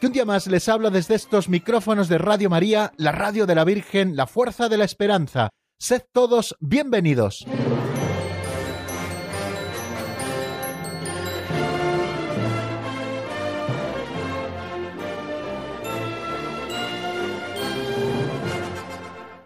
que un día más les habla desde estos micrófonos de Radio María, la radio de la Virgen, la fuerza de la esperanza. Sed todos bienvenidos.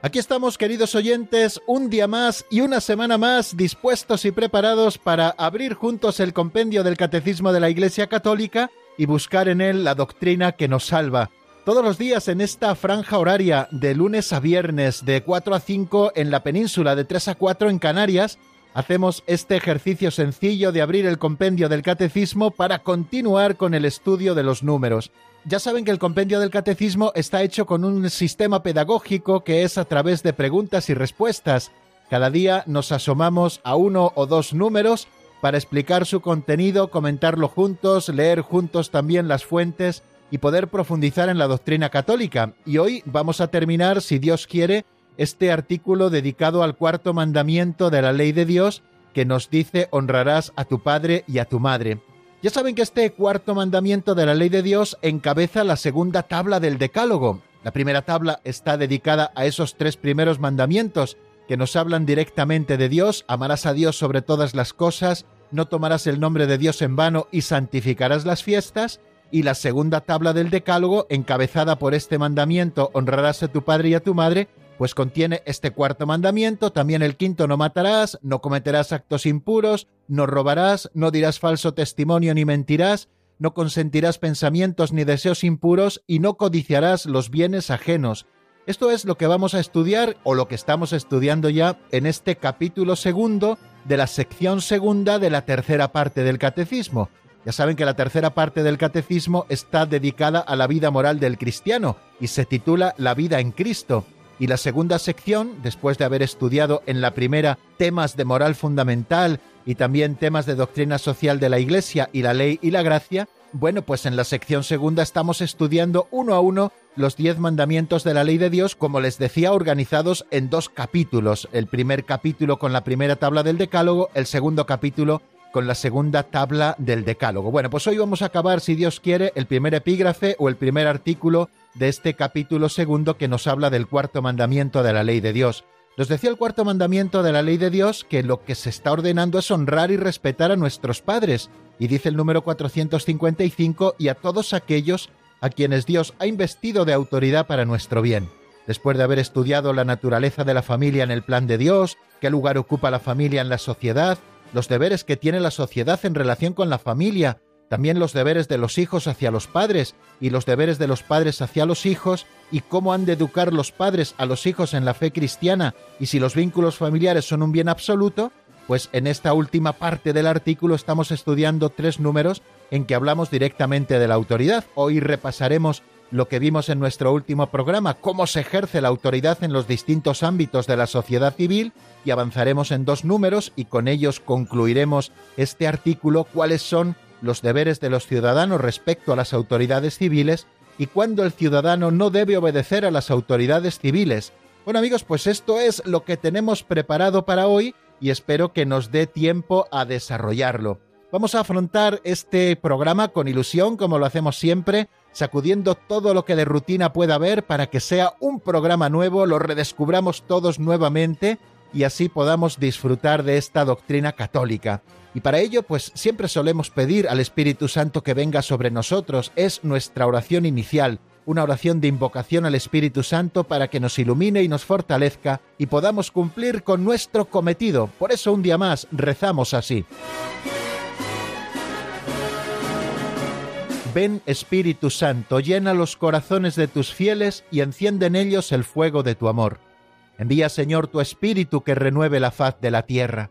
Aquí estamos, queridos oyentes, un día más y una semana más dispuestos y preparados para abrir juntos el compendio del Catecismo de la Iglesia Católica y buscar en él la doctrina que nos salva. Todos los días en esta franja horaria de lunes a viernes de 4 a 5 en la península, de 3 a 4 en Canarias, hacemos este ejercicio sencillo de abrir el compendio del Catecismo para continuar con el estudio de los números. Ya saben que el compendio del catecismo está hecho con un sistema pedagógico que es a través de preguntas y respuestas. Cada día nos asomamos a uno o dos números para explicar su contenido, comentarlo juntos, leer juntos también las fuentes y poder profundizar en la doctrina católica. Y hoy vamos a terminar, si Dios quiere, este artículo dedicado al cuarto mandamiento de la ley de Dios que nos dice honrarás a tu padre y a tu madre. Ya saben que este cuarto mandamiento de la ley de Dios encabeza la segunda tabla del Decálogo. La primera tabla está dedicada a esos tres primeros mandamientos que nos hablan directamente de Dios, amarás a Dios sobre todas las cosas, no tomarás el nombre de Dios en vano y santificarás las fiestas, y la segunda tabla del Decálogo, encabezada por este mandamiento, honrarás a tu padre y a tu madre, pues contiene este cuarto mandamiento, también el quinto no matarás, no cometerás actos impuros, no robarás, no dirás falso testimonio ni mentirás, no consentirás pensamientos ni deseos impuros y no codiciarás los bienes ajenos. Esto es lo que vamos a estudiar o lo que estamos estudiando ya en este capítulo segundo de la sección segunda de la tercera parte del catecismo. Ya saben que la tercera parte del catecismo está dedicada a la vida moral del cristiano y se titula La vida en Cristo. Y la segunda sección, después de haber estudiado en la primera temas de moral fundamental y también temas de doctrina social de la Iglesia y la ley y la gracia, bueno, pues en la sección segunda estamos estudiando uno a uno los diez mandamientos de la ley de Dios, como les decía, organizados en dos capítulos. El primer capítulo con la primera tabla del Decálogo, el segundo capítulo con la segunda tabla del Decálogo. Bueno, pues hoy vamos a acabar, si Dios quiere, el primer epígrafe o el primer artículo de este capítulo segundo que nos habla del cuarto mandamiento de la ley de Dios. Nos decía el cuarto mandamiento de la ley de Dios que lo que se está ordenando es honrar y respetar a nuestros padres, y dice el número 455, y a todos aquellos a quienes Dios ha investido de autoridad para nuestro bien. Después de haber estudiado la naturaleza de la familia en el plan de Dios, qué lugar ocupa la familia en la sociedad, los deberes que tiene la sociedad en relación con la familia, también los deberes de los hijos hacia los padres y los deberes de los padres hacia los hijos y cómo han de educar los padres a los hijos en la fe cristiana y si los vínculos familiares son un bien absoluto, pues en esta última parte del artículo estamos estudiando tres números en que hablamos directamente de la autoridad. Hoy repasaremos lo que vimos en nuestro último programa, cómo se ejerce la autoridad en los distintos ámbitos de la sociedad civil, y avanzaremos en dos números y con ellos concluiremos este artículo, cuáles son los deberes de los ciudadanos respecto a las autoridades civiles y cuándo el ciudadano no debe obedecer a las autoridades civiles. Bueno amigos, pues esto es lo que tenemos preparado para hoy y espero que nos dé tiempo a desarrollarlo. Vamos a afrontar este programa con ilusión, como lo hacemos siempre, sacudiendo todo lo que de rutina pueda haber para que sea un programa nuevo, lo redescubramos todos nuevamente y así podamos disfrutar de esta doctrina católica. Y para ello, pues siempre solemos pedir al Espíritu Santo que venga sobre nosotros. Es nuestra oración inicial, una oración de invocación al Espíritu Santo para que nos ilumine y nos fortalezca y podamos cumplir con nuestro cometido. Por eso un día más rezamos así. Ven Espíritu Santo, llena los corazones de tus fieles y enciende en ellos el fuego de tu amor. Envía Señor tu Espíritu que renueve la faz de la tierra.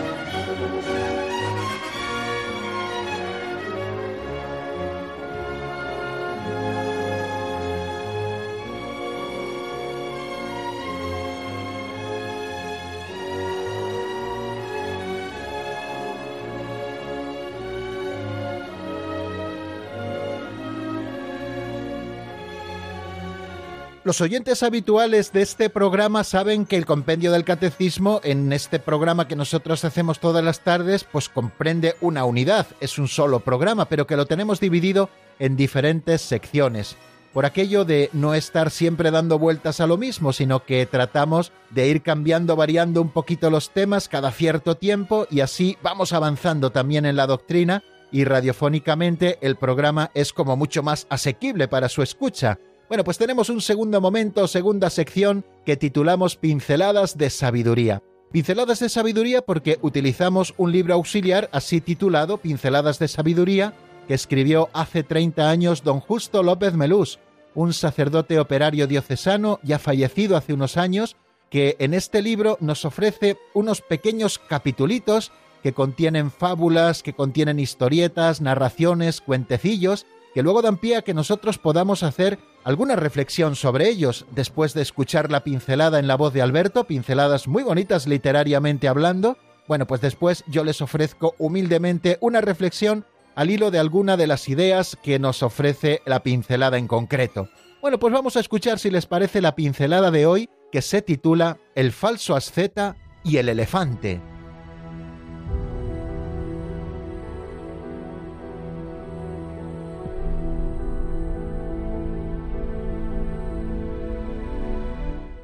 Los oyentes habituales de este programa saben que el compendio del catecismo en este programa que nosotros hacemos todas las tardes pues comprende una unidad, es un solo programa, pero que lo tenemos dividido en diferentes secciones. Por aquello de no estar siempre dando vueltas a lo mismo, sino que tratamos de ir cambiando, variando un poquito los temas cada cierto tiempo y así vamos avanzando también en la doctrina y radiofónicamente el programa es como mucho más asequible para su escucha bueno, pues tenemos un segundo momento, segunda sección que titulamos Pinceladas de Sabiduría. Pinceladas de Sabiduría porque utilizamos un libro auxiliar así titulado Pinceladas de Sabiduría que escribió hace 30 años don Justo López Melús, un sacerdote operario diocesano ya fallecido hace unos años, que en este libro nos ofrece unos pequeños capitulitos que contienen fábulas, que contienen historietas, narraciones, cuentecillos, que luego dan pie a que nosotros podamos hacer alguna reflexión sobre ellos después de escuchar la pincelada en la voz de Alberto, pinceladas muy bonitas literariamente hablando. Bueno, pues después yo les ofrezco humildemente una reflexión al hilo de alguna de las ideas que nos ofrece la pincelada en concreto. Bueno, pues vamos a escuchar si les parece la pincelada de hoy que se titula El falso asceta y el elefante.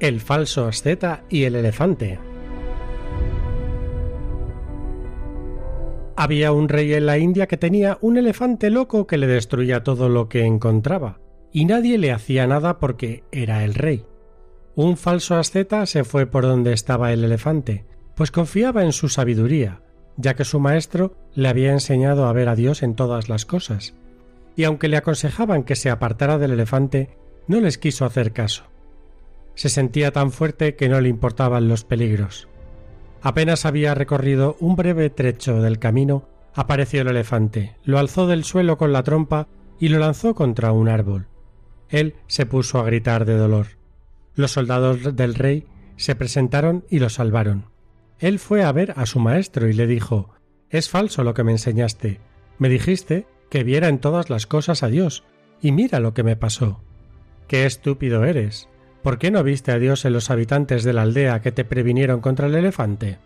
El falso asceta y el elefante. Había un rey en la India que tenía un elefante loco que le destruía todo lo que encontraba, y nadie le hacía nada porque era el rey. Un falso asceta se fue por donde estaba el elefante, pues confiaba en su sabiduría, ya que su maestro le había enseñado a ver a Dios en todas las cosas, y aunque le aconsejaban que se apartara del elefante, no les quiso hacer caso se sentía tan fuerte que no le importaban los peligros. Apenas había recorrido un breve trecho del camino, apareció el elefante, lo alzó del suelo con la trompa y lo lanzó contra un árbol. Él se puso a gritar de dolor. Los soldados del rey se presentaron y lo salvaron. Él fue a ver a su maestro y le dijo Es falso lo que me enseñaste. Me dijiste que viera en todas las cosas a Dios, y mira lo que me pasó. Qué estúpido eres. ¿Por qué no viste a Dios en los habitantes de la aldea que te previnieron contra el elefante?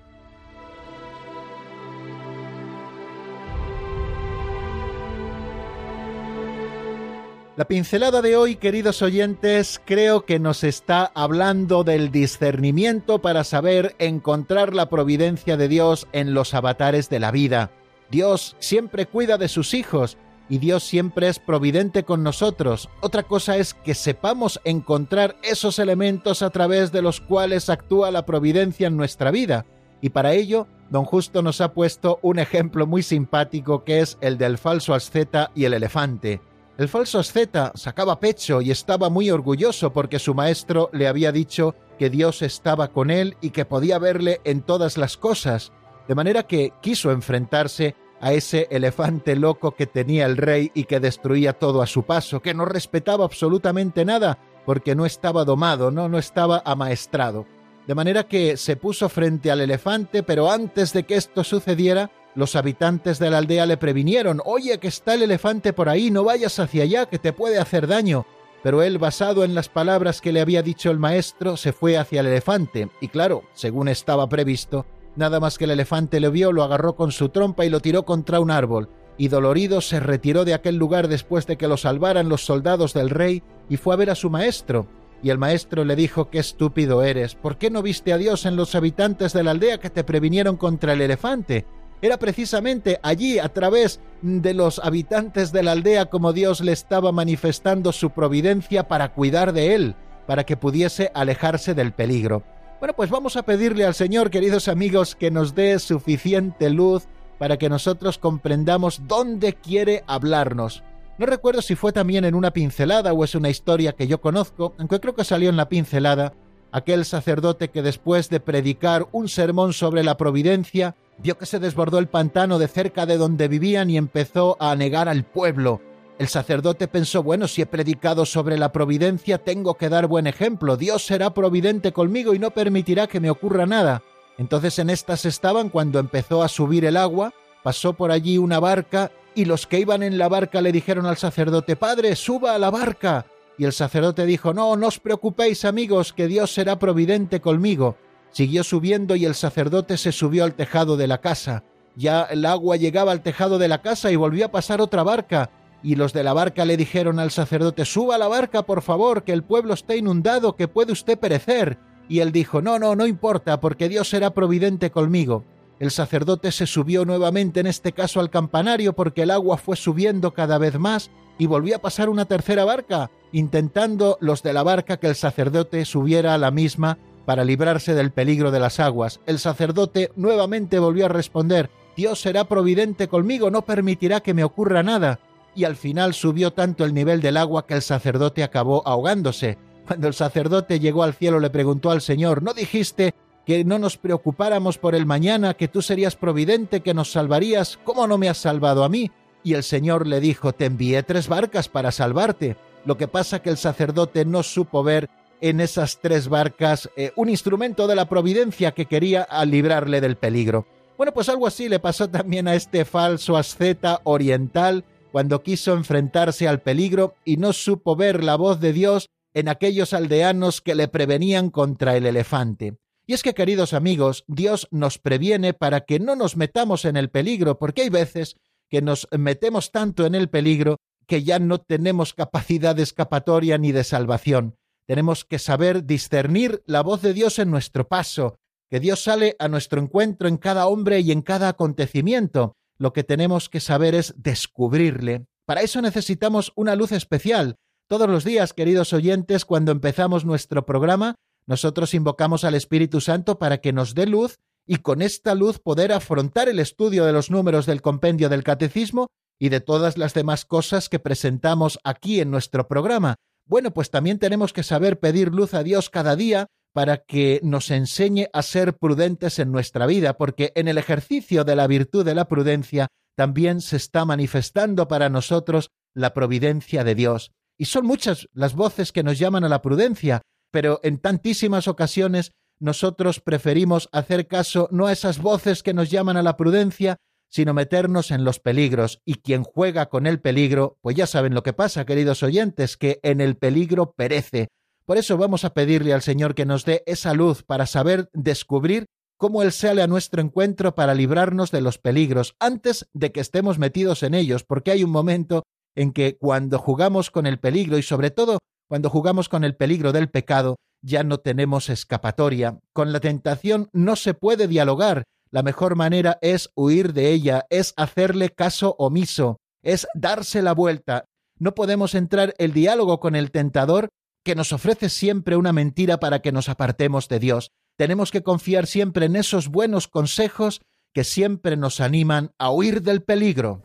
La pincelada de hoy, queridos oyentes, creo que nos está hablando del discernimiento para saber encontrar la providencia de Dios en los avatares de la vida. Dios siempre cuida de sus hijos y Dios siempre es providente con nosotros. Otra cosa es que sepamos encontrar esos elementos a través de los cuales actúa la providencia en nuestra vida. Y para ello, don Justo nos ha puesto un ejemplo muy simpático que es el del falso asceta y el elefante. El falso asceta sacaba pecho y estaba muy orgulloso porque su maestro le había dicho que Dios estaba con él y que podía verle en todas las cosas, de manera que quiso enfrentarse a ese elefante loco que tenía el rey y que destruía todo a su paso, que no respetaba absolutamente nada porque no estaba domado, no, no estaba amaestrado. De manera que se puso frente al elefante, pero antes de que esto sucediera, los habitantes de la aldea le previnieron, oye, que está el elefante por ahí, no vayas hacia allá, que te puede hacer daño. Pero él, basado en las palabras que le había dicho el maestro, se fue hacia el elefante, y claro, según estaba previsto, Nada más que el elefante le vio, lo agarró con su trompa y lo tiró contra un árbol, y dolorido se retiró de aquel lugar después de que lo salvaran los soldados del rey y fue a ver a su maestro. Y el maestro le dijo qué estúpido eres, ¿por qué no viste a Dios en los habitantes de la aldea que te previnieron contra el elefante? Era precisamente allí, a través de los habitantes de la aldea, como Dios le estaba manifestando su providencia para cuidar de él, para que pudiese alejarse del peligro. Bueno, pues vamos a pedirle al Señor, queridos amigos, que nos dé suficiente luz para que nosotros comprendamos dónde quiere hablarnos. No recuerdo si fue también en una pincelada o es una historia que yo conozco, aunque creo que salió en la pincelada, aquel sacerdote que después de predicar un sermón sobre la providencia, vio que se desbordó el pantano de cerca de donde vivían y empezó a anegar al pueblo. El sacerdote pensó, bueno, si he predicado sobre la providencia, tengo que dar buen ejemplo. Dios será providente conmigo y no permitirá que me ocurra nada. Entonces en estas estaban cuando empezó a subir el agua, pasó por allí una barca y los que iban en la barca le dijeron al sacerdote, Padre, suba a la barca. Y el sacerdote dijo, No, no os preocupéis amigos, que Dios será providente conmigo. Siguió subiendo y el sacerdote se subió al tejado de la casa. Ya el agua llegaba al tejado de la casa y volvió a pasar otra barca. Y los de la barca le dijeron al sacerdote, Suba a la barca, por favor, que el pueblo está inundado, que puede usted perecer. Y él dijo, No, no, no importa, porque Dios será providente conmigo. El sacerdote se subió nuevamente en este caso al campanario porque el agua fue subiendo cada vez más y volvió a pasar una tercera barca, intentando los de la barca que el sacerdote subiera a la misma para librarse del peligro de las aguas. El sacerdote nuevamente volvió a responder Dios será providente conmigo, no permitirá que me ocurra nada. Y al final subió tanto el nivel del agua que el sacerdote acabó ahogándose. Cuando el sacerdote llegó al cielo le preguntó al Señor ¿No dijiste que no nos preocupáramos por el mañana, que tú serías providente, que nos salvarías, ¿cómo no me has salvado a mí? Y el Señor le dijo, te envié tres barcas para salvarte. Lo que pasa que el sacerdote no supo ver en esas tres barcas eh, un instrumento de la providencia que quería librarle del peligro. Bueno, pues algo así le pasó también a este falso asceta oriental cuando quiso enfrentarse al peligro y no supo ver la voz de Dios en aquellos aldeanos que le prevenían contra el elefante. Y es que, queridos amigos, Dios nos previene para que no nos metamos en el peligro, porque hay veces que nos metemos tanto en el peligro que ya no tenemos capacidad de escapatoria ni de salvación. Tenemos que saber discernir la voz de Dios en nuestro paso, que Dios sale a nuestro encuentro en cada hombre y en cada acontecimiento. Lo que tenemos que saber es descubrirle. Para eso necesitamos una luz especial. Todos los días, queridos oyentes, cuando empezamos nuestro programa, nosotros invocamos al Espíritu Santo para que nos dé luz y con esta luz poder afrontar el estudio de los números del compendio del catecismo y de todas las demás cosas que presentamos aquí en nuestro programa. Bueno, pues también tenemos que saber pedir luz a Dios cada día para que nos enseñe a ser prudentes en nuestra vida, porque en el ejercicio de la virtud de la prudencia también se está manifestando para nosotros la providencia de Dios. Y son muchas las voces que nos llaman a la prudencia, pero en tantísimas ocasiones nosotros preferimos hacer caso no a esas voces que nos llaman a la prudencia, sino meternos en los peligros. Y quien juega con el peligro, pues ya saben lo que pasa, queridos oyentes, que en el peligro perece. Por eso vamos a pedirle al Señor que nos dé esa luz para saber descubrir cómo Él sale a nuestro encuentro para librarnos de los peligros antes de que estemos metidos en ellos, porque hay un momento en que cuando jugamos con el peligro y sobre todo cuando jugamos con el peligro del pecado, ya no tenemos escapatoria. Con la tentación no se puede dialogar. La mejor manera es huir de ella, es hacerle caso omiso, es darse la vuelta. No podemos entrar el diálogo con el tentador que nos ofrece siempre una mentira para que nos apartemos de Dios. Tenemos que confiar siempre en esos buenos consejos que siempre nos animan a huir del peligro.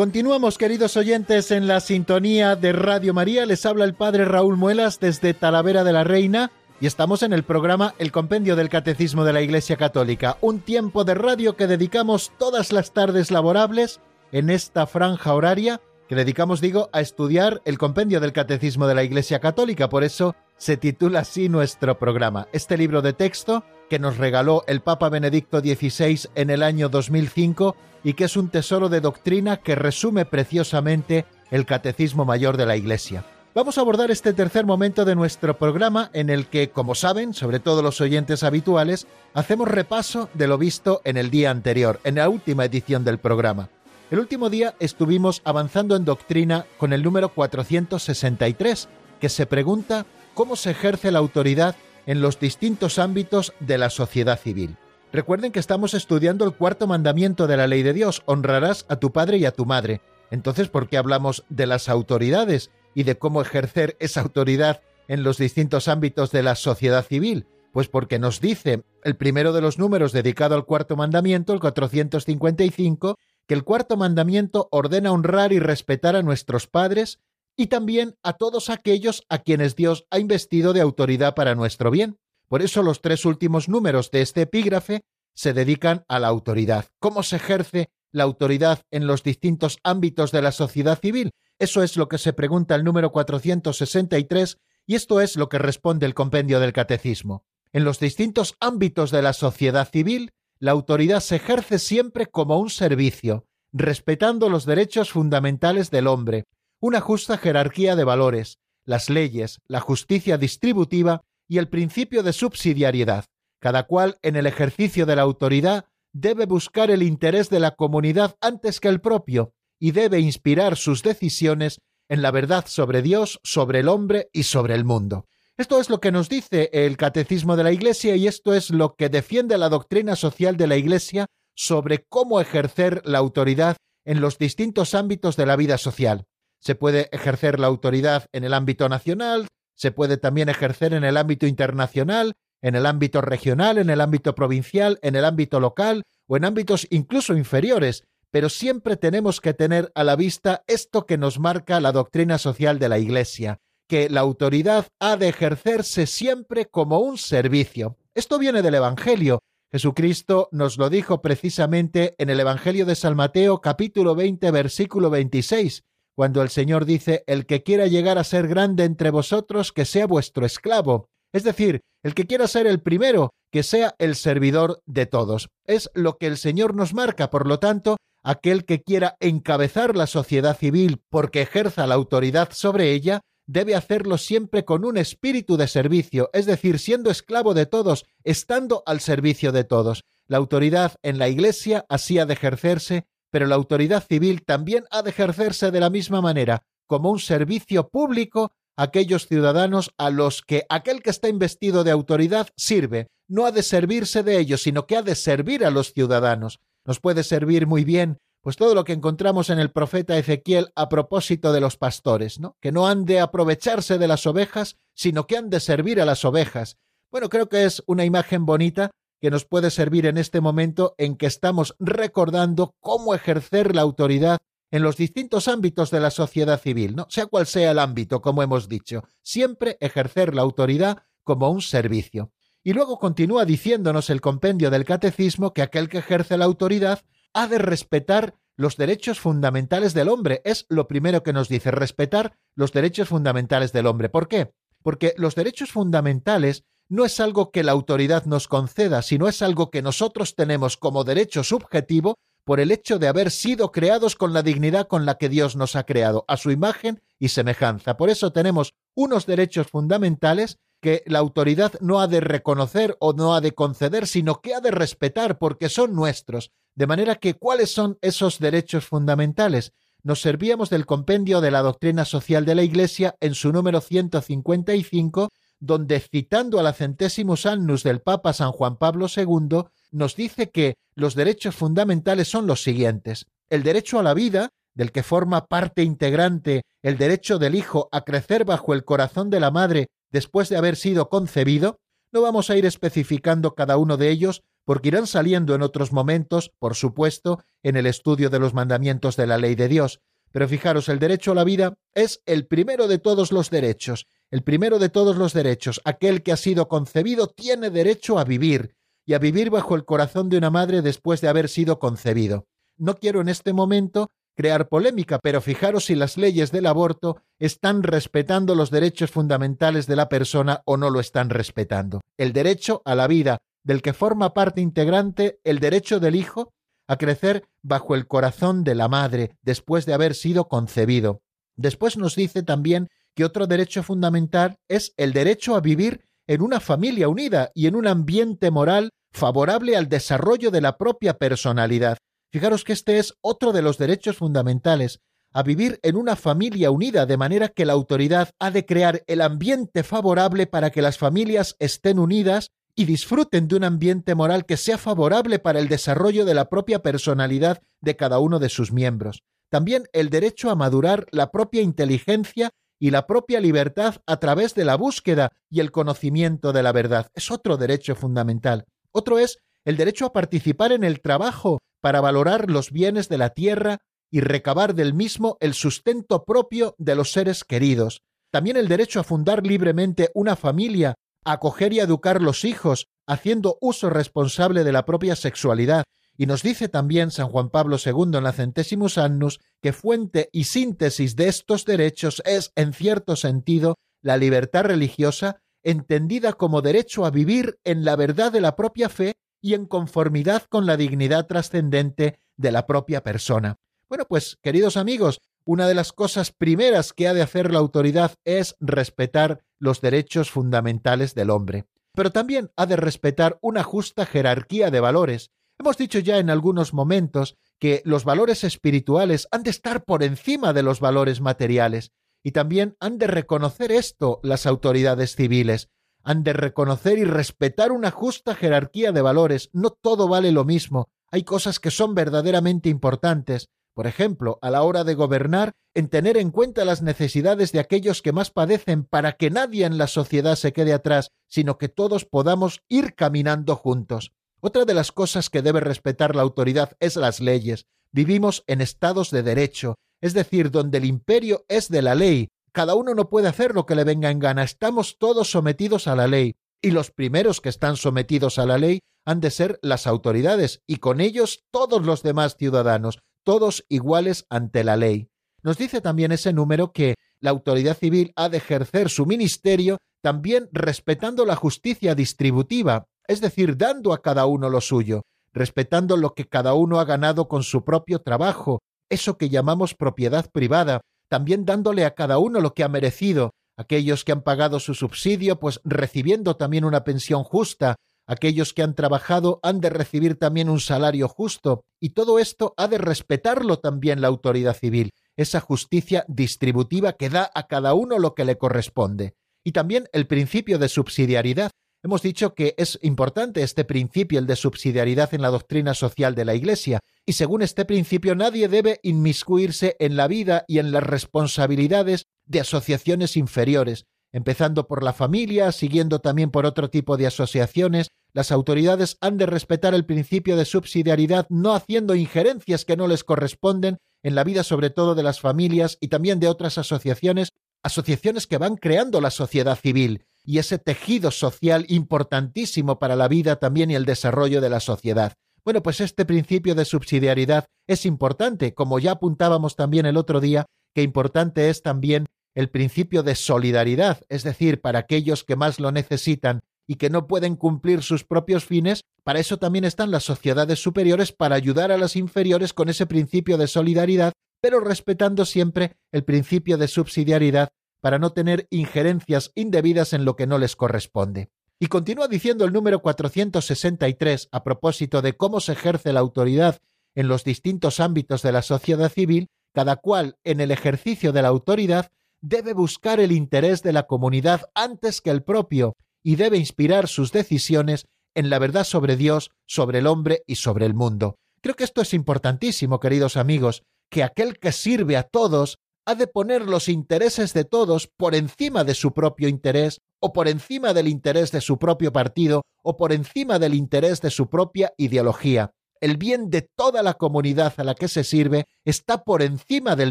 Continuamos, queridos oyentes, en la sintonía de Radio María. Les habla el padre Raúl Muelas desde Talavera de la Reina y estamos en el programa El Compendio del Catecismo de la Iglesia Católica, un tiempo de radio que dedicamos todas las tardes laborables en esta franja horaria que dedicamos, digo, a estudiar el Compendio del Catecismo de la Iglesia Católica. Por eso se titula así nuestro programa. Este libro de texto que nos regaló el Papa Benedicto XVI en el año 2005 y que es un tesoro de doctrina que resume preciosamente el Catecismo Mayor de la Iglesia. Vamos a abordar este tercer momento de nuestro programa en el que, como saben, sobre todo los oyentes habituales, hacemos repaso de lo visto en el día anterior, en la última edición del programa. El último día estuvimos avanzando en doctrina con el número 463, que se pregunta cómo se ejerce la autoridad en los distintos ámbitos de la sociedad civil. Recuerden que estamos estudiando el cuarto mandamiento de la ley de Dios, honrarás a tu padre y a tu madre. Entonces, ¿por qué hablamos de las autoridades y de cómo ejercer esa autoridad en los distintos ámbitos de la sociedad civil? Pues porque nos dice el primero de los números dedicado al cuarto mandamiento, el 455, que el cuarto mandamiento ordena honrar y respetar a nuestros padres y también a todos aquellos a quienes Dios ha investido de autoridad para nuestro bien. Por eso los tres últimos números de este epígrafe se dedican a la autoridad. ¿Cómo se ejerce la autoridad en los distintos ámbitos de la sociedad civil? Eso es lo que se pregunta el número 463 y esto es lo que responde el compendio del catecismo. En los distintos ámbitos de la sociedad civil, la autoridad se ejerce siempre como un servicio, respetando los derechos fundamentales del hombre, una justa jerarquía de valores, las leyes, la justicia distributiva y el principio de subsidiariedad. Cada cual en el ejercicio de la autoridad debe buscar el interés de la comunidad antes que el propio y debe inspirar sus decisiones en la verdad sobre Dios, sobre el hombre y sobre el mundo. Esto es lo que nos dice el Catecismo de la Iglesia y esto es lo que defiende la doctrina social de la Iglesia sobre cómo ejercer la autoridad en los distintos ámbitos de la vida social. Se puede ejercer la autoridad en el ámbito nacional, se puede también ejercer en el ámbito internacional, en el ámbito regional, en el ámbito provincial, en el ámbito local o en ámbitos incluso inferiores, pero siempre tenemos que tener a la vista esto que nos marca la doctrina social de la Iglesia, que la autoridad ha de ejercerse siempre como un servicio. Esto viene del Evangelio. Jesucristo nos lo dijo precisamente en el Evangelio de San Mateo capítulo 20 versículo 26, cuando el Señor dice, el que quiera llegar a ser grande entre vosotros, que sea vuestro esclavo. Es decir, el que quiera ser el primero, que sea el servidor de todos. Es lo que el Señor nos marca, por lo tanto, aquel que quiera encabezar la sociedad civil porque ejerza la autoridad sobre ella, debe hacerlo siempre con un espíritu de servicio, es decir, siendo esclavo de todos, estando al servicio de todos. La autoridad en la Iglesia así ha de ejercerse, pero la autoridad civil también ha de ejercerse de la misma manera, como un servicio público a aquellos ciudadanos a los que aquel que está investido de autoridad sirve. No ha de servirse de ellos, sino que ha de servir a los ciudadanos. Nos puede servir muy bien pues todo lo que encontramos en el profeta Ezequiel a propósito de los pastores, ¿no? Que no han de aprovecharse de las ovejas, sino que han de servir a las ovejas. Bueno, creo que es una imagen bonita que nos puede servir en este momento en que estamos recordando cómo ejercer la autoridad en los distintos ámbitos de la sociedad civil, ¿no? Sea cual sea el ámbito, como hemos dicho, siempre ejercer la autoridad como un servicio. Y luego continúa diciéndonos el compendio del catecismo que aquel que ejerce la autoridad ha de respetar los derechos fundamentales del hombre. Es lo primero que nos dice, respetar los derechos fundamentales del hombre. ¿Por qué? Porque los derechos fundamentales no es algo que la autoridad nos conceda, sino es algo que nosotros tenemos como derecho subjetivo por el hecho de haber sido creados con la dignidad con la que Dios nos ha creado, a su imagen y semejanza. Por eso tenemos unos derechos fundamentales que la autoridad no ha de reconocer o no ha de conceder, sino que ha de respetar porque son nuestros. De manera que, ¿cuáles son esos derechos fundamentales? Nos servíamos del compendio de la doctrina social de la Iglesia en su número 155, donde citando a la centésimos annus del Papa San Juan Pablo II, nos dice que los derechos fundamentales son los siguientes. El derecho a la vida, del que forma parte integrante el derecho del hijo a crecer bajo el corazón de la madre después de haber sido concebido, no vamos a ir especificando cada uno de ellos porque irán saliendo en otros momentos, por supuesto, en el estudio de los mandamientos de la ley de Dios. Pero fijaros, el derecho a la vida es el primero de todos los derechos, el primero de todos los derechos. Aquel que ha sido concebido tiene derecho a vivir, y a vivir bajo el corazón de una madre después de haber sido concebido. No quiero en este momento crear polémica, pero fijaros si las leyes del aborto están respetando los derechos fundamentales de la persona o no lo están respetando. El derecho a la vida, del que forma parte integrante el derecho del hijo a crecer bajo el corazón de la madre después de haber sido concebido. Después nos dice también que otro derecho fundamental es el derecho a vivir en una familia unida y en un ambiente moral favorable al desarrollo de la propia personalidad. Fijaros que este es otro de los derechos fundamentales. a vivir en una familia unida, de manera que la autoridad ha de crear el ambiente favorable para que las familias estén unidas y disfruten de un ambiente moral que sea favorable para el desarrollo de la propia personalidad de cada uno de sus miembros. También el derecho a madurar la propia inteligencia y la propia libertad a través de la búsqueda y el conocimiento de la verdad. Es otro derecho fundamental. Otro es el derecho a participar en el trabajo para valorar los bienes de la tierra y recabar del mismo el sustento propio de los seres queridos. También el derecho a fundar libremente una familia, a acoger y educar los hijos, haciendo uso responsable de la propia sexualidad. Y nos dice también San Juan Pablo II en la Centésimus Annus que fuente y síntesis de estos derechos es, en cierto sentido, la libertad religiosa, entendida como derecho a vivir en la verdad de la propia fe y en conformidad con la dignidad trascendente de la propia persona. Bueno, pues, queridos amigos, una de las cosas primeras que ha de hacer la autoridad es respetar los derechos fundamentales del hombre. Pero también ha de respetar una justa jerarquía de valores. Hemos dicho ya en algunos momentos que los valores espirituales han de estar por encima de los valores materiales, y también han de reconocer esto las autoridades civiles, han de reconocer y respetar una justa jerarquía de valores. No todo vale lo mismo, hay cosas que son verdaderamente importantes, por ejemplo, a la hora de gobernar, en tener en cuenta las necesidades de aquellos que más padecen para que nadie en la sociedad se quede atrás, sino que todos podamos ir caminando juntos. Otra de las cosas que debe respetar la autoridad es las leyes. Vivimos en estados de derecho, es decir, donde el imperio es de la ley. Cada uno no puede hacer lo que le venga en gana. Estamos todos sometidos a la ley. Y los primeros que están sometidos a la ley han de ser las autoridades y con ellos todos los demás ciudadanos todos iguales ante la ley. Nos dice también ese número que la autoridad civil ha de ejercer su ministerio también respetando la justicia distributiva, es decir, dando a cada uno lo suyo, respetando lo que cada uno ha ganado con su propio trabajo, eso que llamamos propiedad privada, también dándole a cada uno lo que ha merecido, aquellos que han pagado su subsidio, pues recibiendo también una pensión justa, Aquellos que han trabajado han de recibir también un salario justo, y todo esto ha de respetarlo también la autoridad civil, esa justicia distributiva que da a cada uno lo que le corresponde. Y también el principio de subsidiariedad. Hemos dicho que es importante este principio, el de subsidiariedad en la doctrina social de la Iglesia, y según este principio nadie debe inmiscuirse en la vida y en las responsabilidades de asociaciones inferiores, empezando por la familia, siguiendo también por otro tipo de asociaciones, las autoridades han de respetar el principio de subsidiariedad, no haciendo injerencias que no les corresponden en la vida sobre todo de las familias y también de otras asociaciones, asociaciones que van creando la sociedad civil y ese tejido social importantísimo para la vida también y el desarrollo de la sociedad. Bueno, pues este principio de subsidiariedad es importante, como ya apuntábamos también el otro día, que importante es también el principio de solidaridad, es decir, para aquellos que más lo necesitan y que no pueden cumplir sus propios fines, para eso también están las sociedades superiores para ayudar a las inferiores con ese principio de solidaridad, pero respetando siempre el principio de subsidiariedad para no tener injerencias indebidas en lo que no les corresponde. Y continúa diciendo el número 463 a propósito de cómo se ejerce la autoridad en los distintos ámbitos de la sociedad civil, cada cual en el ejercicio de la autoridad debe buscar el interés de la comunidad antes que el propio y debe inspirar sus decisiones en la verdad sobre Dios, sobre el hombre y sobre el mundo. Creo que esto es importantísimo, queridos amigos, que aquel que sirve a todos ha de poner los intereses de todos por encima de su propio interés, o por encima del interés de su propio partido, o por encima del interés de su propia ideología. El bien de toda la comunidad a la que se sirve está por encima del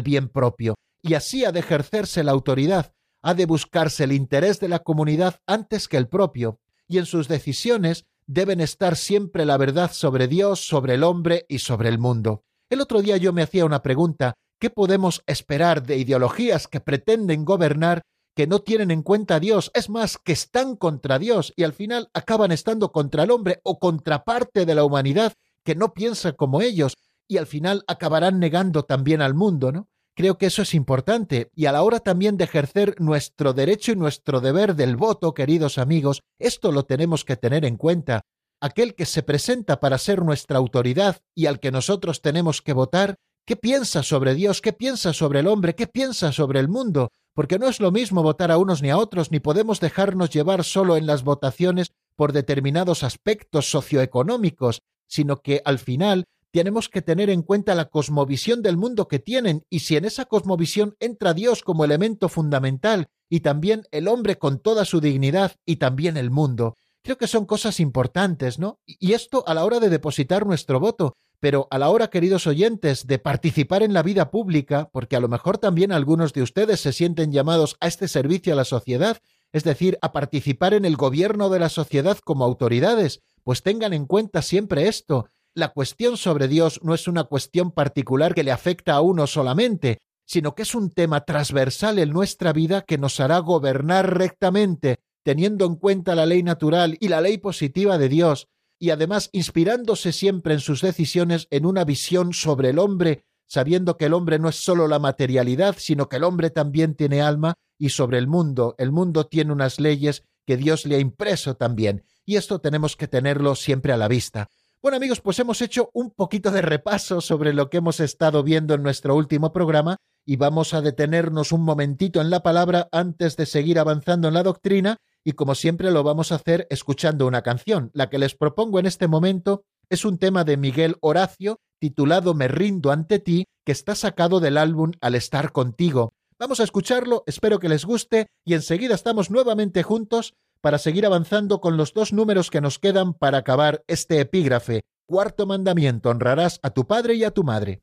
bien propio, y así ha de ejercerse la autoridad, ha de buscarse el interés de la comunidad antes que el propio, y en sus decisiones deben estar siempre la verdad sobre Dios, sobre el hombre y sobre el mundo. El otro día yo me hacía una pregunta, ¿qué podemos esperar de ideologías que pretenden gobernar que no tienen en cuenta a Dios, es más, que están contra Dios y al final acaban estando contra el hombre o contra parte de la humanidad que no piensa como ellos y al final acabarán negando también al mundo, ¿no? Creo que eso es importante y a la hora también de ejercer nuestro derecho y nuestro deber del voto, queridos amigos, esto lo tenemos que tener en cuenta. Aquel que se presenta para ser nuestra autoridad y al que nosotros tenemos que votar, ¿Qué piensa sobre Dios? ¿Qué piensa sobre el hombre? ¿Qué piensa sobre el mundo? Porque no es lo mismo votar a unos ni a otros, ni podemos dejarnos llevar solo en las votaciones por determinados aspectos socioeconómicos, sino que al final tenemos que tener en cuenta la cosmovisión del mundo que tienen, y si en esa cosmovisión entra Dios como elemento fundamental, y también el hombre con toda su dignidad, y también el mundo, creo que son cosas importantes, ¿no? Y esto a la hora de depositar nuestro voto, pero a la hora, queridos oyentes, de participar en la vida pública, porque a lo mejor también algunos de ustedes se sienten llamados a este servicio a la sociedad, es decir, a participar en el gobierno de la sociedad como autoridades, pues tengan en cuenta siempre esto, la cuestión sobre Dios no es una cuestión particular que le afecta a uno solamente, sino que es un tema transversal en nuestra vida que nos hará gobernar rectamente, teniendo en cuenta la ley natural y la ley positiva de Dios, y además inspirándose siempre en sus decisiones en una visión sobre el hombre, sabiendo que el hombre no es sólo la materialidad, sino que el hombre también tiene alma, y sobre el mundo, el mundo tiene unas leyes que Dios le ha impreso también, y esto tenemos que tenerlo siempre a la vista. Bueno amigos, pues hemos hecho un poquito de repaso sobre lo que hemos estado viendo en nuestro último programa y vamos a detenernos un momentito en la palabra antes de seguir avanzando en la doctrina y como siempre lo vamos a hacer escuchando una canción. La que les propongo en este momento es un tema de Miguel Horacio titulado Me rindo ante ti que está sacado del álbum Al estar contigo. Vamos a escucharlo, espero que les guste y enseguida estamos nuevamente juntos para seguir avanzando con los dos números que nos quedan para acabar este epígrafe. Cuarto mandamiento, honrarás a tu padre y a tu madre.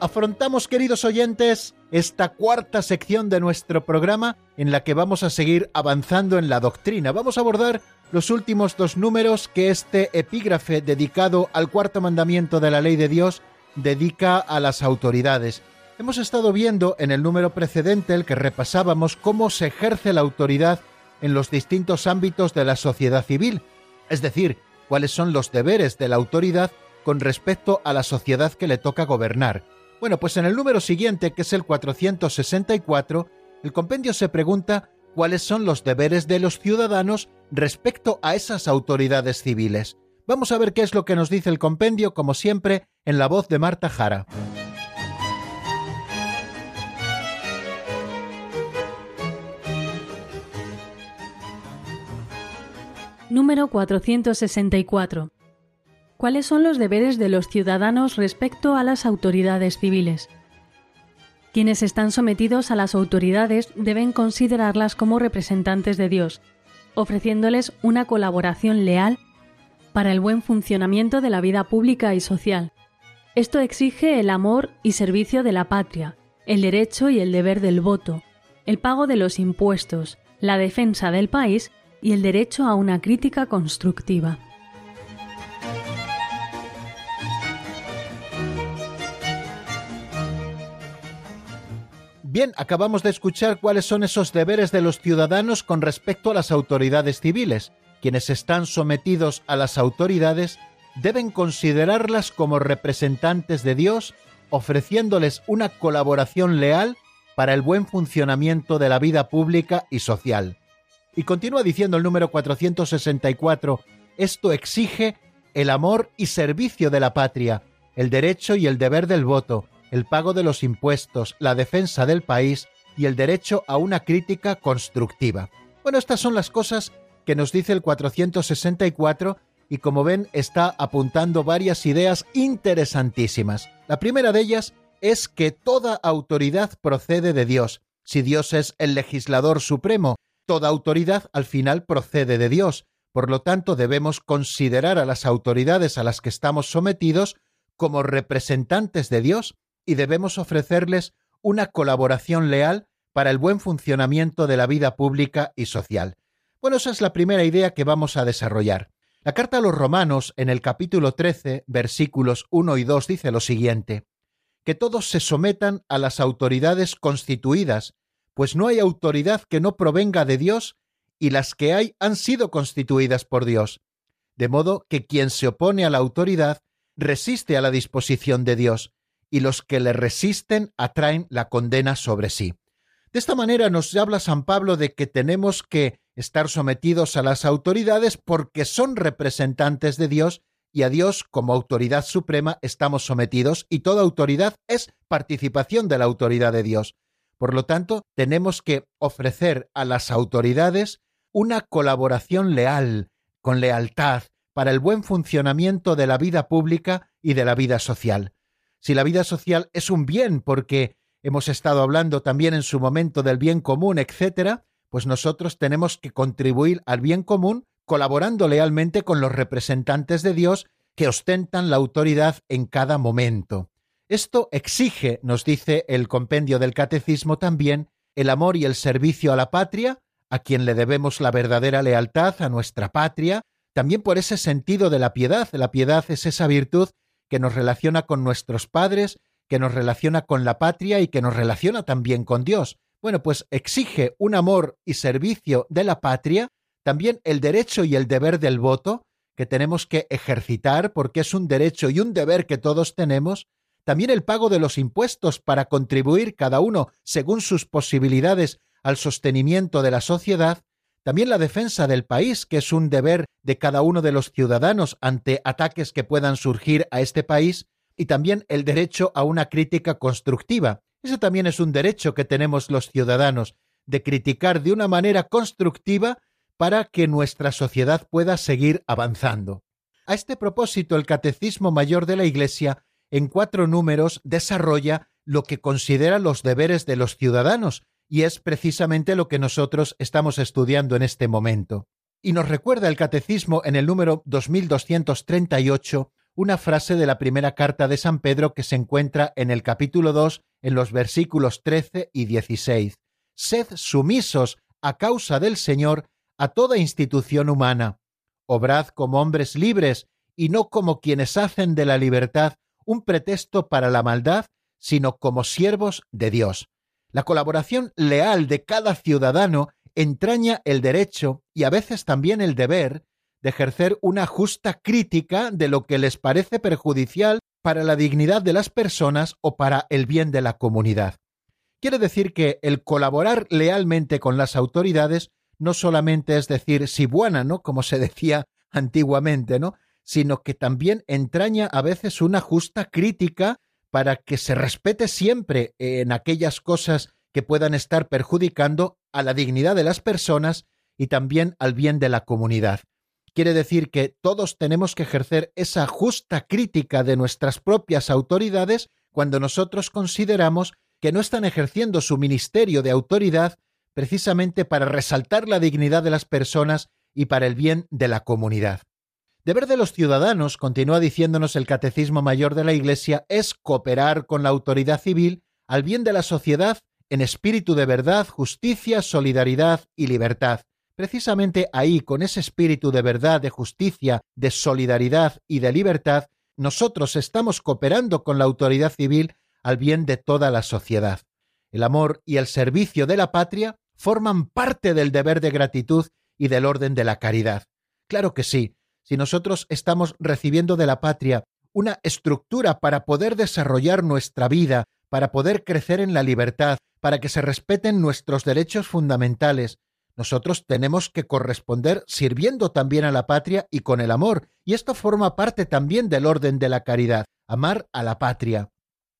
Afrontamos, queridos oyentes, esta cuarta sección de nuestro programa en la que vamos a seguir avanzando en la doctrina. Vamos a abordar los últimos dos números que este epígrafe dedicado al cuarto mandamiento de la ley de Dios dedica a las autoridades. Hemos estado viendo en el número precedente, el que repasábamos, cómo se ejerce la autoridad en los distintos ámbitos de la sociedad civil, es decir, cuáles son los deberes de la autoridad con respecto a la sociedad que le toca gobernar. Bueno, pues en el número siguiente, que es el 464, el compendio se pregunta cuáles son los deberes de los ciudadanos respecto a esas autoridades civiles. Vamos a ver qué es lo que nos dice el compendio, como siempre, en la voz de Marta Jara. Número 464. ¿Cuáles son los deberes de los ciudadanos respecto a las autoridades civiles? Quienes están sometidos a las autoridades deben considerarlas como representantes de Dios, ofreciéndoles una colaboración leal para el buen funcionamiento de la vida pública y social. Esto exige el amor y servicio de la patria, el derecho y el deber del voto, el pago de los impuestos, la defensa del país y el derecho a una crítica constructiva. Bien, acabamos de escuchar cuáles son esos deberes de los ciudadanos con respecto a las autoridades civiles. Quienes están sometidos a las autoridades deben considerarlas como representantes de Dios, ofreciéndoles una colaboración leal para el buen funcionamiento de la vida pública y social. Y continúa diciendo el número 464, esto exige el amor y servicio de la patria, el derecho y el deber del voto, el pago de los impuestos, la defensa del país y el derecho a una crítica constructiva. Bueno, estas son las cosas que nos dice el 464 y como ven está apuntando varias ideas interesantísimas. La primera de ellas es que toda autoridad procede de Dios. Si Dios es el legislador supremo, toda autoridad al final procede de Dios. Por lo tanto, debemos considerar a las autoridades a las que estamos sometidos como representantes de Dios y debemos ofrecerles una colaboración leal para el buen funcionamiento de la vida pública y social. Bueno, esa es la primera idea que vamos a desarrollar. La carta a los romanos, en el capítulo 13, versículos 1 y 2, dice lo siguiente, que todos se sometan a las autoridades constituidas, pues no hay autoridad que no provenga de Dios, y las que hay han sido constituidas por Dios. De modo que quien se opone a la autoridad resiste a la disposición de Dios, y los que le resisten atraen la condena sobre sí. De esta manera nos habla San Pablo de que tenemos que estar sometidos a las autoridades porque son representantes de Dios y a Dios como autoridad suprema estamos sometidos y toda autoridad es participación de la autoridad de Dios. Por lo tanto, tenemos que ofrecer a las autoridades una colaboración leal, con lealtad, para el buen funcionamiento de la vida pública y de la vida social si la vida social es un bien, porque hemos estado hablando también en su momento del bien común, etcétera, pues nosotros tenemos que contribuir al bien común colaborando lealmente con los representantes de Dios que ostentan la autoridad en cada momento. Esto exige, nos dice el compendio del Catecismo también, el amor y el servicio a la patria, a quien le debemos la verdadera lealtad a nuestra patria, también por ese sentido de la piedad. La piedad es esa virtud que nos relaciona con nuestros padres, que nos relaciona con la patria y que nos relaciona también con Dios. Bueno, pues exige un amor y servicio de la patria, también el derecho y el deber del voto, que tenemos que ejercitar porque es un derecho y un deber que todos tenemos, también el pago de los impuestos para contribuir cada uno según sus posibilidades al sostenimiento de la sociedad, también la defensa del país, que es un deber de cada uno de los ciudadanos ante ataques que puedan surgir a este país, y también el derecho a una crítica constructiva. Ese también es un derecho que tenemos los ciudadanos, de criticar de una manera constructiva para que nuestra sociedad pueda seguir avanzando. A este propósito, el Catecismo Mayor de la Iglesia, en cuatro números, desarrolla lo que considera los deberes de los ciudadanos, y es precisamente lo que nosotros estamos estudiando en este momento. Y nos recuerda el Catecismo en el número 2238 una frase de la primera carta de San Pedro que se encuentra en el capítulo 2 en los versículos 13 y 16. Sed sumisos a causa del Señor a toda institución humana. Obrad como hombres libres y no como quienes hacen de la libertad un pretexto para la maldad, sino como siervos de Dios. La colaboración leal de cada ciudadano entraña el derecho y a veces también el deber de ejercer una justa crítica de lo que les parece perjudicial para la dignidad de las personas o para el bien de la comunidad. Quiere decir que el colaborar lealmente con las autoridades no solamente es decir si buena, ¿no? Como se decía antiguamente, ¿no? Sino que también entraña a veces una justa crítica para que se respete siempre en aquellas cosas que puedan estar perjudicando a la dignidad de las personas y también al bien de la comunidad. Quiere decir que todos tenemos que ejercer esa justa crítica de nuestras propias autoridades cuando nosotros consideramos que no están ejerciendo su ministerio de autoridad precisamente para resaltar la dignidad de las personas y para el bien de la comunidad. Deber de los ciudadanos, continúa diciéndonos el Catecismo Mayor de la Iglesia, es cooperar con la autoridad civil al bien de la sociedad en espíritu de verdad, justicia, solidaridad y libertad, Precisamente ahí, con ese espíritu de verdad, de justicia, de solidaridad y de libertad, nosotros estamos cooperando con la autoridad civil al bien de toda la sociedad. El amor y el servicio de la patria forman parte del deber de gratitud y del orden de la caridad. Claro que sí, si nosotros estamos recibiendo de la patria una estructura para poder desarrollar nuestra vida, para poder crecer en la libertad, para que se respeten nuestros derechos fundamentales, nosotros tenemos que corresponder sirviendo también a la patria y con el amor, y esto forma parte también del orden de la caridad, amar a la patria.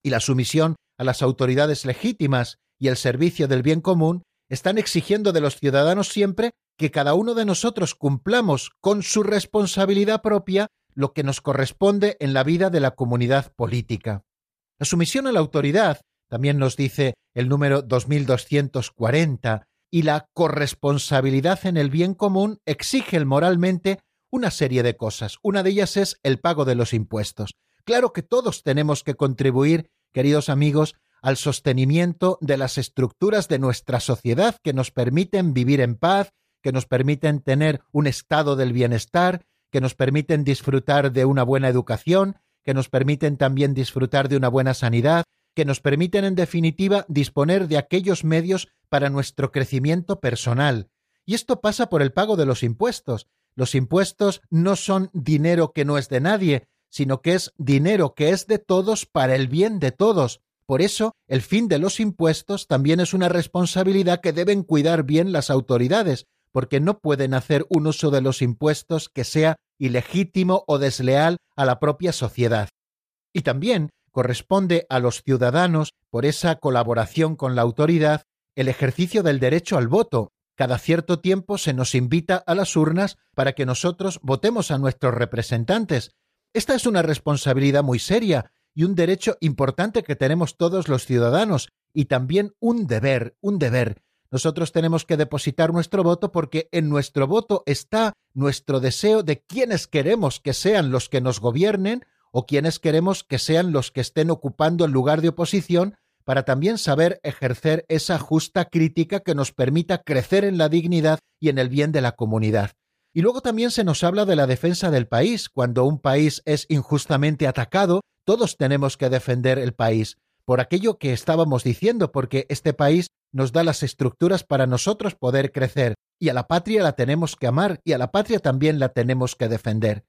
Y la sumisión a las autoridades legítimas y el servicio del bien común están exigiendo de los ciudadanos siempre que cada uno de nosotros cumplamos con su responsabilidad propia lo que nos corresponde en la vida de la comunidad política. La sumisión a la autoridad, también nos dice el número 2240, y la corresponsabilidad en el bien común exigen moralmente una serie de cosas. Una de ellas es el pago de los impuestos. Claro que todos tenemos que contribuir, queridos amigos, al sostenimiento de las estructuras de nuestra sociedad que nos permiten vivir en paz, que nos permiten tener un estado del bienestar, que nos permiten disfrutar de una buena educación, que nos permiten también disfrutar de una buena sanidad, que nos permiten en definitiva disponer de aquellos medios para nuestro crecimiento personal. Y esto pasa por el pago de los impuestos. Los impuestos no son dinero que no es de nadie, sino que es dinero que es de todos para el bien de todos. Por eso, el fin de los impuestos también es una responsabilidad que deben cuidar bien las autoridades, porque no pueden hacer un uso de los impuestos que sea ilegítimo o desleal a la propia sociedad. Y también corresponde a los ciudadanos, por esa colaboración con la autoridad, el ejercicio del derecho al voto. Cada cierto tiempo se nos invita a las urnas para que nosotros votemos a nuestros representantes. Esta es una responsabilidad muy seria y un derecho importante que tenemos todos los ciudadanos y también un deber, un deber. Nosotros tenemos que depositar nuestro voto porque en nuestro voto está nuestro deseo de quienes queremos que sean los que nos gobiernen o quienes queremos que sean los que estén ocupando el lugar de oposición para también saber ejercer esa justa crítica que nos permita crecer en la dignidad y en el bien de la comunidad. Y luego también se nos habla de la defensa del país. Cuando un país es injustamente atacado, todos tenemos que defender el país, por aquello que estábamos diciendo, porque este país nos da las estructuras para nosotros poder crecer, y a la patria la tenemos que amar, y a la patria también la tenemos que defender.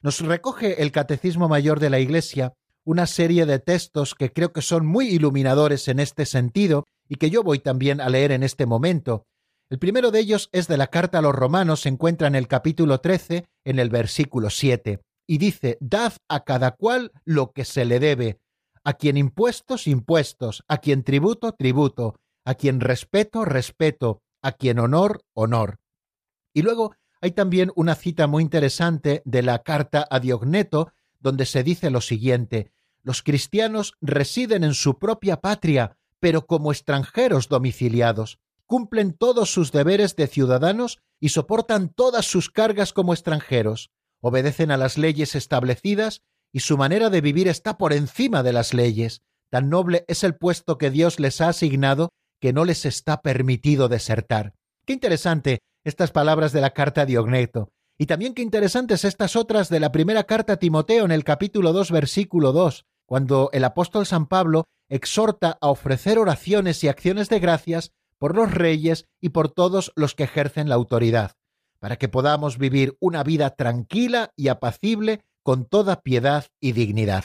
Nos recoge el Catecismo Mayor de la Iglesia una serie de textos que creo que son muy iluminadores en este sentido y que yo voy también a leer en este momento. El primero de ellos es de la carta a los romanos, se encuentra en el capítulo 13, en el versículo 7, y dice, Dad a cada cual lo que se le debe, a quien impuestos, impuestos, a quien tributo, tributo, a quien respeto, respeto, a quien honor, honor. Y luego hay también una cita muy interesante de la carta a Diogneto, donde se dice lo siguiente, los cristianos residen en su propia patria, pero como extranjeros domiciliados, cumplen todos sus deberes de ciudadanos y soportan todas sus cargas como extranjeros, obedecen a las leyes establecidas y su manera de vivir está por encima de las leyes. Tan noble es el puesto que Dios les ha asignado que no les está permitido desertar. Qué interesante estas palabras de la carta a Diogneto. Y también qué interesantes estas otras de la primera carta a Timoteo en el capítulo 2, versículo 2, cuando el apóstol San Pablo exhorta a ofrecer oraciones y acciones de gracias por los reyes y por todos los que ejercen la autoridad, para que podamos vivir una vida tranquila y apacible con toda piedad y dignidad.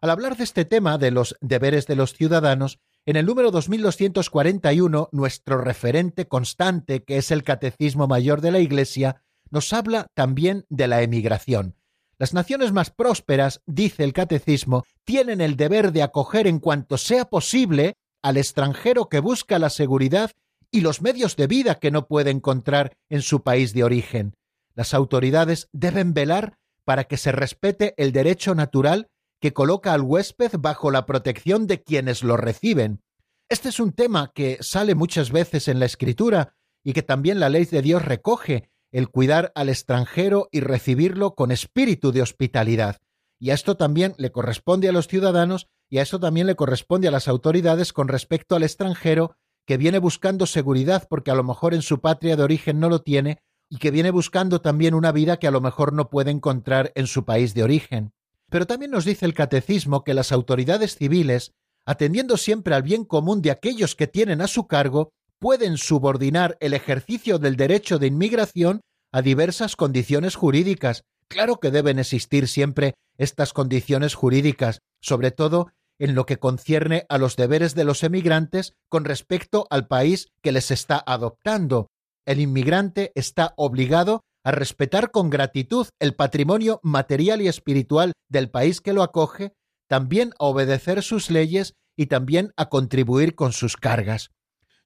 Al hablar de este tema de los deberes de los ciudadanos, en el número 2241, nuestro referente constante, que es el Catecismo Mayor de la Iglesia, nos habla también de la emigración. Las naciones más prósperas, dice el Catecismo, tienen el deber de acoger en cuanto sea posible al extranjero que busca la seguridad y los medios de vida que no puede encontrar en su país de origen. Las autoridades deben velar para que se respete el derecho natural que coloca al huésped bajo la protección de quienes lo reciben. Este es un tema que sale muchas veces en la Escritura y que también la ley de Dios recoge, el cuidar al extranjero y recibirlo con espíritu de hospitalidad. Y a esto también le corresponde a los ciudadanos y a esto también le corresponde a las autoridades con respecto al extranjero que viene buscando seguridad porque a lo mejor en su patria de origen no lo tiene y que viene buscando también una vida que a lo mejor no puede encontrar en su país de origen. Pero también nos dice el catecismo que las autoridades civiles, atendiendo siempre al bien común de aquellos que tienen a su cargo, pueden subordinar el ejercicio del derecho de inmigración a diversas condiciones jurídicas. Claro que deben existir siempre estas condiciones jurídicas, sobre todo en lo que concierne a los deberes de los emigrantes con respecto al país que les está adoptando. El inmigrante está obligado a respetar con gratitud el patrimonio material y espiritual del país que lo acoge, también a obedecer sus leyes y también a contribuir con sus cargas.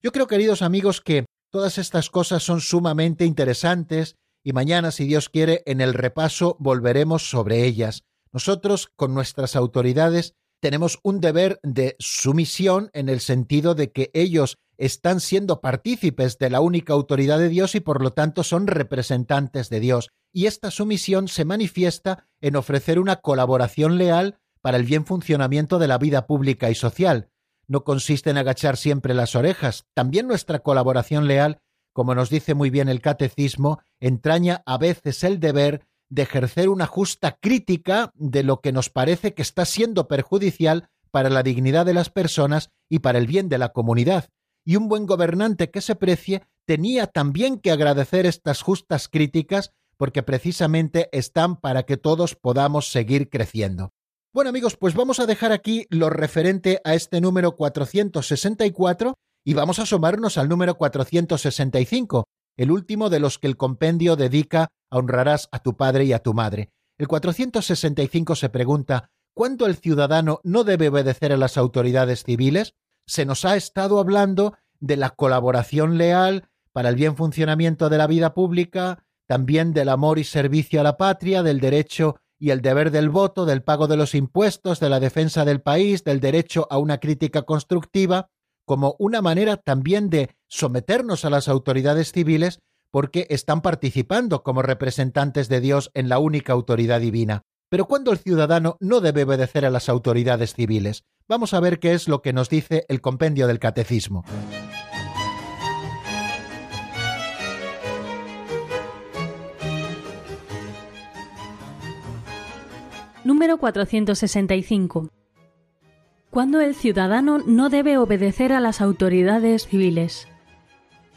Yo creo, queridos amigos, que todas estas cosas son sumamente interesantes y mañana, si Dios quiere, en el repaso volveremos sobre ellas. Nosotros, con nuestras autoridades, tenemos un deber de sumisión en el sentido de que ellos están siendo partícipes de la única autoridad de Dios y por lo tanto son representantes de Dios. Y esta sumisión se manifiesta en ofrecer una colaboración leal para el bien funcionamiento de la vida pública y social. No consiste en agachar siempre las orejas. También nuestra colaboración leal, como nos dice muy bien el catecismo, entraña a veces el deber de ejercer una justa crítica de lo que nos parece que está siendo perjudicial para la dignidad de las personas y para el bien de la comunidad y un buen gobernante que se precie tenía también que agradecer estas justas críticas porque precisamente están para que todos podamos seguir creciendo. Bueno amigos, pues vamos a dejar aquí lo referente a este número 464 y vamos a asomarnos al número 465, el último de los que el compendio dedica a honrarás a tu padre y a tu madre. El 465 se pregunta, ¿cuándo el ciudadano no debe obedecer a las autoridades civiles? se nos ha estado hablando de la colaboración leal para el bien funcionamiento de la vida pública, también del amor y servicio a la patria, del derecho y el deber del voto, del pago de los impuestos, de la defensa del país, del derecho a una crítica constructiva, como una manera también de someternos a las autoridades civiles porque están participando como representantes de Dios en la única autoridad divina. Pero cuando el ciudadano no debe obedecer a las autoridades civiles, vamos a ver qué es lo que nos dice el compendio del catecismo. Número 465. Cuando el ciudadano no debe obedecer a las autoridades civiles.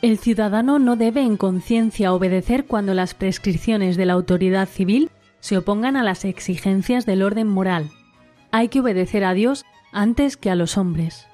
El ciudadano no debe en conciencia obedecer cuando las prescripciones de la autoridad civil se opongan a las exigencias del orden moral. Hay que obedecer a Dios antes que a los hombres.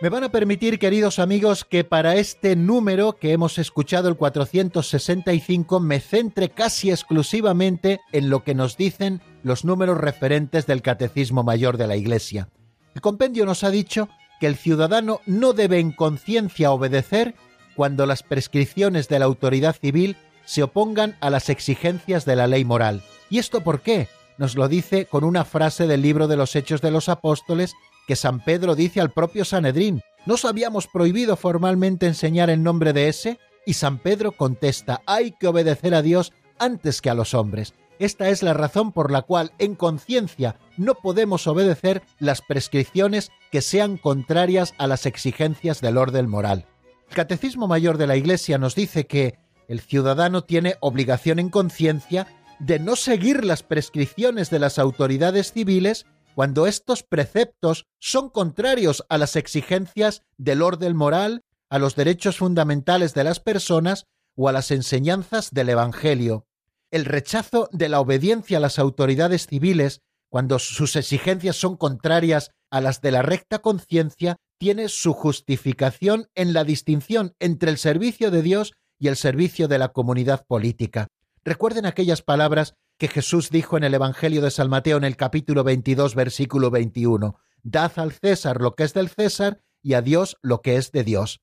Me van a permitir, queridos amigos, que para este número que hemos escuchado, el 465, me centre casi exclusivamente en lo que nos dicen los números referentes del Catecismo Mayor de la Iglesia. El compendio nos ha dicho que el ciudadano no debe en conciencia obedecer cuando las prescripciones de la autoridad civil se opongan a las exigencias de la ley moral. ¿Y esto por qué? Nos lo dice con una frase del libro de los Hechos de los Apóstoles que San Pedro dice al propio Sanedrín, ¿nos habíamos prohibido formalmente enseñar en nombre de ese? Y San Pedro contesta, hay que obedecer a Dios antes que a los hombres. Esta es la razón por la cual en conciencia no podemos obedecer las prescripciones que sean contrarias a las exigencias del orden moral. El Catecismo Mayor de la Iglesia nos dice que el ciudadano tiene obligación en conciencia de no seguir las prescripciones de las autoridades civiles cuando estos preceptos son contrarios a las exigencias del orden moral, a los derechos fundamentales de las personas o a las enseñanzas del Evangelio. El rechazo de la obediencia a las autoridades civiles, cuando sus exigencias son contrarias a las de la recta conciencia, tiene su justificación en la distinción entre el servicio de Dios y el servicio de la comunidad política. Recuerden aquellas palabras que Jesús dijo en el Evangelio de San Mateo en el capítulo 22, versículo 21. Dad al César lo que es del César y a Dios lo que es de Dios.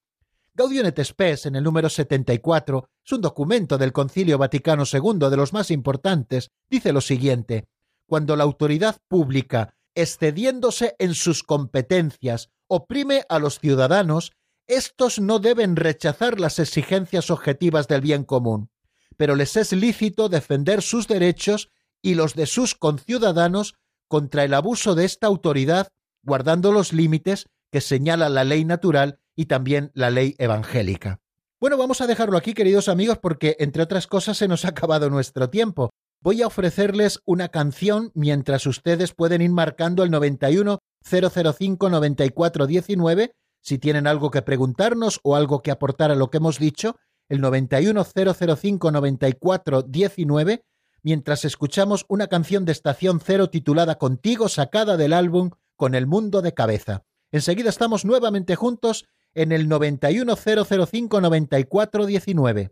Gaudium et Spes, en el número 74, es un documento del Concilio Vaticano II de los más importantes, dice lo siguiente: Cuando la autoridad pública, excediéndose en sus competencias, oprime a los ciudadanos, estos no deben rechazar las exigencias objetivas del bien común pero les es lícito defender sus derechos y los de sus conciudadanos contra el abuso de esta autoridad, guardando los límites que señala la ley natural y también la ley evangélica. Bueno, vamos a dejarlo aquí, queridos amigos, porque entre otras cosas se nos ha acabado nuestro tiempo. Voy a ofrecerles una canción mientras ustedes pueden ir marcando el 91 005 94 19 si tienen algo que preguntarnos o algo que aportar a lo que hemos dicho el 910059419, mientras escuchamos una canción de Estación Cero titulada Contigo sacada del álbum Con el Mundo de Cabeza. Enseguida estamos nuevamente juntos en el 910059419.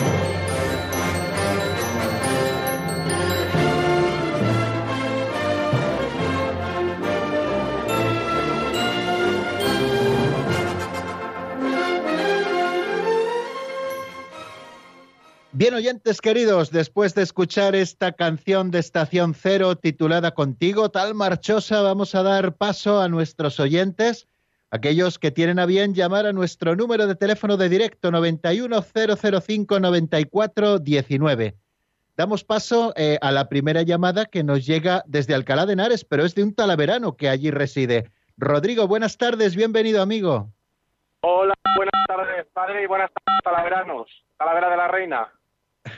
Bien, oyentes queridos, después de escuchar esta canción de Estación Cero titulada Contigo, tal marchosa, vamos a dar paso a nuestros oyentes, aquellos que tienen a bien llamar a nuestro número de teléfono de directo 910059419. Damos paso eh, a la primera llamada que nos llega desde Alcalá de Henares, pero es de un talaverano que allí reside. Rodrigo, buenas tardes, bienvenido amigo. Hola, buenas tardes, padre, y buenas tardes, talaveranos, Talavera de la Reina.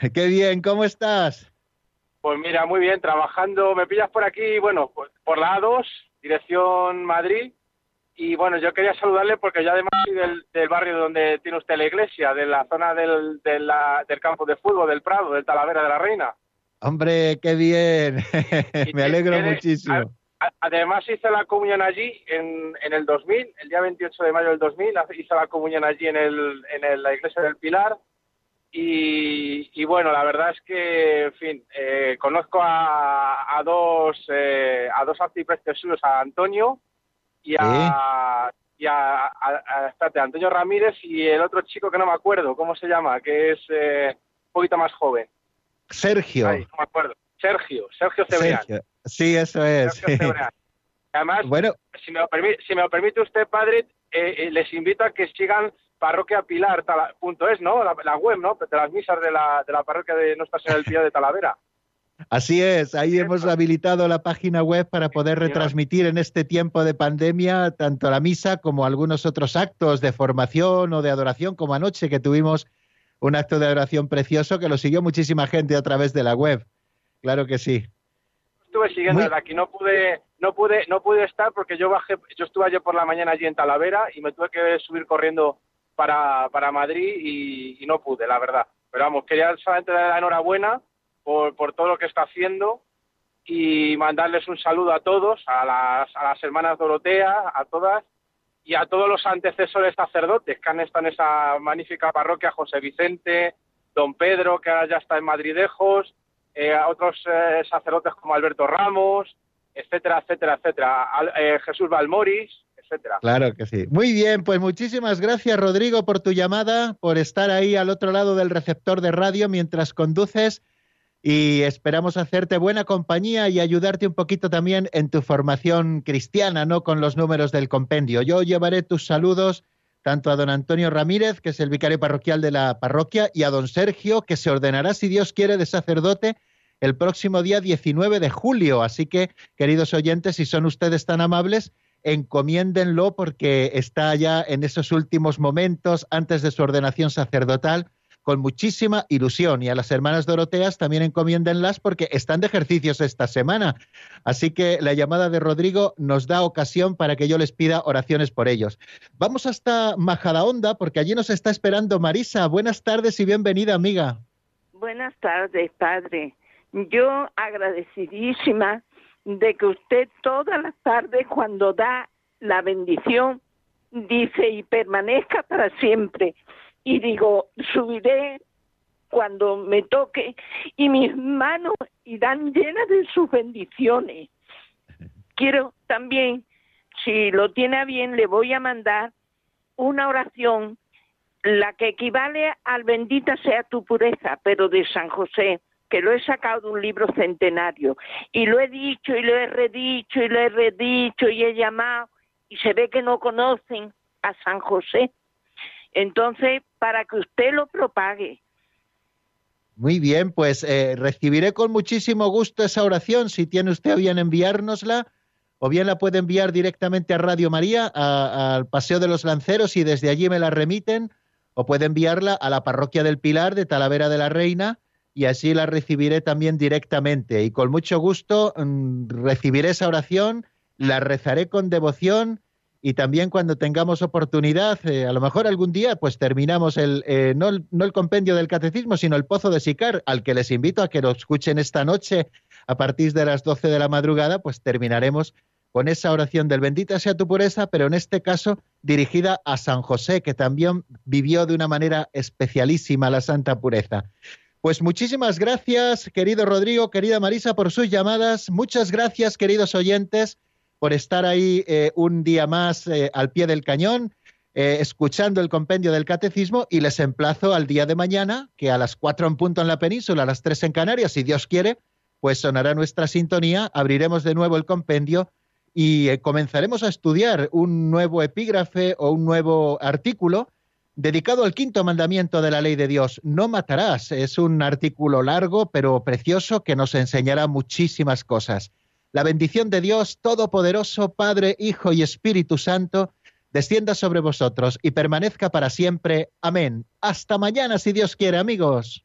Qué bien, ¿cómo estás? Pues mira, muy bien, trabajando. Me pillas por aquí, bueno, pues, por la A2, dirección Madrid. Y bueno, yo quería saludarle porque yo además soy del, barrio donde tiene usted la iglesia, de la zona del, del campo de fútbol, del Prado, del Talavera de la Reina. Hombre, qué bien. Me alegro muchísimo. Además hice la comunión allí en, en, el 2000, el día 28 de mayo del 2000, hice la comunión allí en, el, en la iglesia del Pilar y, bueno, la verdad es que, en fin, eh, conozco a, a dos eh, a dos arciprestes suyos, a Antonio y a, y a, Antonio Ramírez y el otro chico que no me acuerdo, ¿cómo se llama? Que es eh, un poquito más joven. Sergio. no me acuerdo. Sergio, Sergio Cebrián. Sí, eso es. Además, bueno. si, me lo permite, si me lo permite usted, padre, les invito a que sigan parroquiapilar.es, ¿no? La, web, ¿no? De las misas de la, de la parroquia de Nuestra Señora del Pío de Talavera. Así es, ahí hemos habilitado la página web para poder retransmitir en este tiempo de pandemia tanto la misa como algunos otros actos de formación o de adoración, como anoche que tuvimos un acto de adoración precioso que lo siguió muchísima gente a través de la web. Claro que sí. Estuve siguiendo aquí, no pude, no pude, no pude estar porque yo bajé, yo estuve ayer por la mañana allí en Talavera y me tuve que subir corriendo para, para Madrid y, no pude, la verdad. Pero vamos, quería solamente dar la enhorabuena por, por todo lo que está haciendo y mandarles un saludo a todos, a las, a las hermanas Dorotea, a todas y a todos los antecesores sacerdotes que han estado en esa magnífica parroquia, José Vicente, Don Pedro, que ahora ya está en Madridejos, eh, a otros eh, sacerdotes como Alberto Ramos, etcétera, etcétera, etcétera, eh, Jesús Balmoris, Claro que sí. Muy bien, pues muchísimas gracias Rodrigo por tu llamada, por estar ahí al otro lado del receptor de radio mientras conduces y esperamos hacerte buena compañía y ayudarte un poquito también en tu formación cristiana, ¿no? Con los números del compendio. Yo llevaré tus saludos tanto a don Antonio Ramírez, que es el vicario parroquial de la parroquia, y a don Sergio, que se ordenará, si Dios quiere, de sacerdote el próximo día 19 de julio. Así que, queridos oyentes, si son ustedes tan amables, encomiéndenlo porque está ya en esos últimos momentos antes de su ordenación sacerdotal con muchísima ilusión. Y a las hermanas Doroteas también encomiéndenlas porque están de ejercicios esta semana. Así que la llamada de Rodrigo nos da ocasión para que yo les pida oraciones por ellos. Vamos hasta Majadahonda porque allí nos está esperando Marisa. Buenas tardes y bienvenida, amiga. Buenas tardes, padre. Yo agradecidísima de que usted todas las tardes cuando da la bendición dice y permanezca para siempre. Y digo, subiré cuando me toque y mis manos irán llenas de sus bendiciones. Quiero también, si lo tiene bien, le voy a mandar una oración, la que equivale al bendita sea tu pureza, pero de San José que lo he sacado de un libro centenario y lo he dicho y lo he redicho y lo he redicho y he llamado y se ve que no conocen a San José. Entonces, para que usted lo propague. Muy bien, pues eh, recibiré con muchísimo gusto esa oración. Si tiene usted a bien enviárnosla, o bien la puede enviar directamente a Radio María, al Paseo de los Lanceros, y desde allí me la remiten, o puede enviarla a la Parroquia del Pilar de Talavera de la Reina, y así la recibiré también directamente. Y con mucho gusto mm, recibiré esa oración, la rezaré con devoción y también cuando tengamos oportunidad, eh, a lo mejor algún día, pues terminamos el, eh, no, el, no el compendio del catecismo, sino el pozo de Sicar, al que les invito a que lo escuchen esta noche a partir de las 12 de la madrugada, pues terminaremos con esa oración del bendita sea tu pureza, pero en este caso dirigida a San José, que también vivió de una manera especialísima la santa pureza. Pues muchísimas gracias, querido Rodrigo, querida Marisa, por sus llamadas. Muchas gracias, queridos oyentes, por estar ahí eh, un día más eh, al pie del cañón. eh, escuchando el compendio del catecismo y les emplazo al día de mañana, que a las cuatro en punto en la península, a las tres en Canarias, si Dios quiere, pues sonará nuestra sintonía, abriremos de nuevo el compendio y comenzaremos a estudiar un nuevo epígrafe o un nuevo artículo dedicado al quinto mandamiento de la ley de Dios, no matarás. Es un artículo largo pero precioso que nos enseñará muchísimas cosas. La bendición de Dios Todopoderoso, Padre, Hijo y Espíritu Santo, descienda sobre vosotros y permanezca para siempre. Amén. Hasta mañana, si Dios quiere, amigos.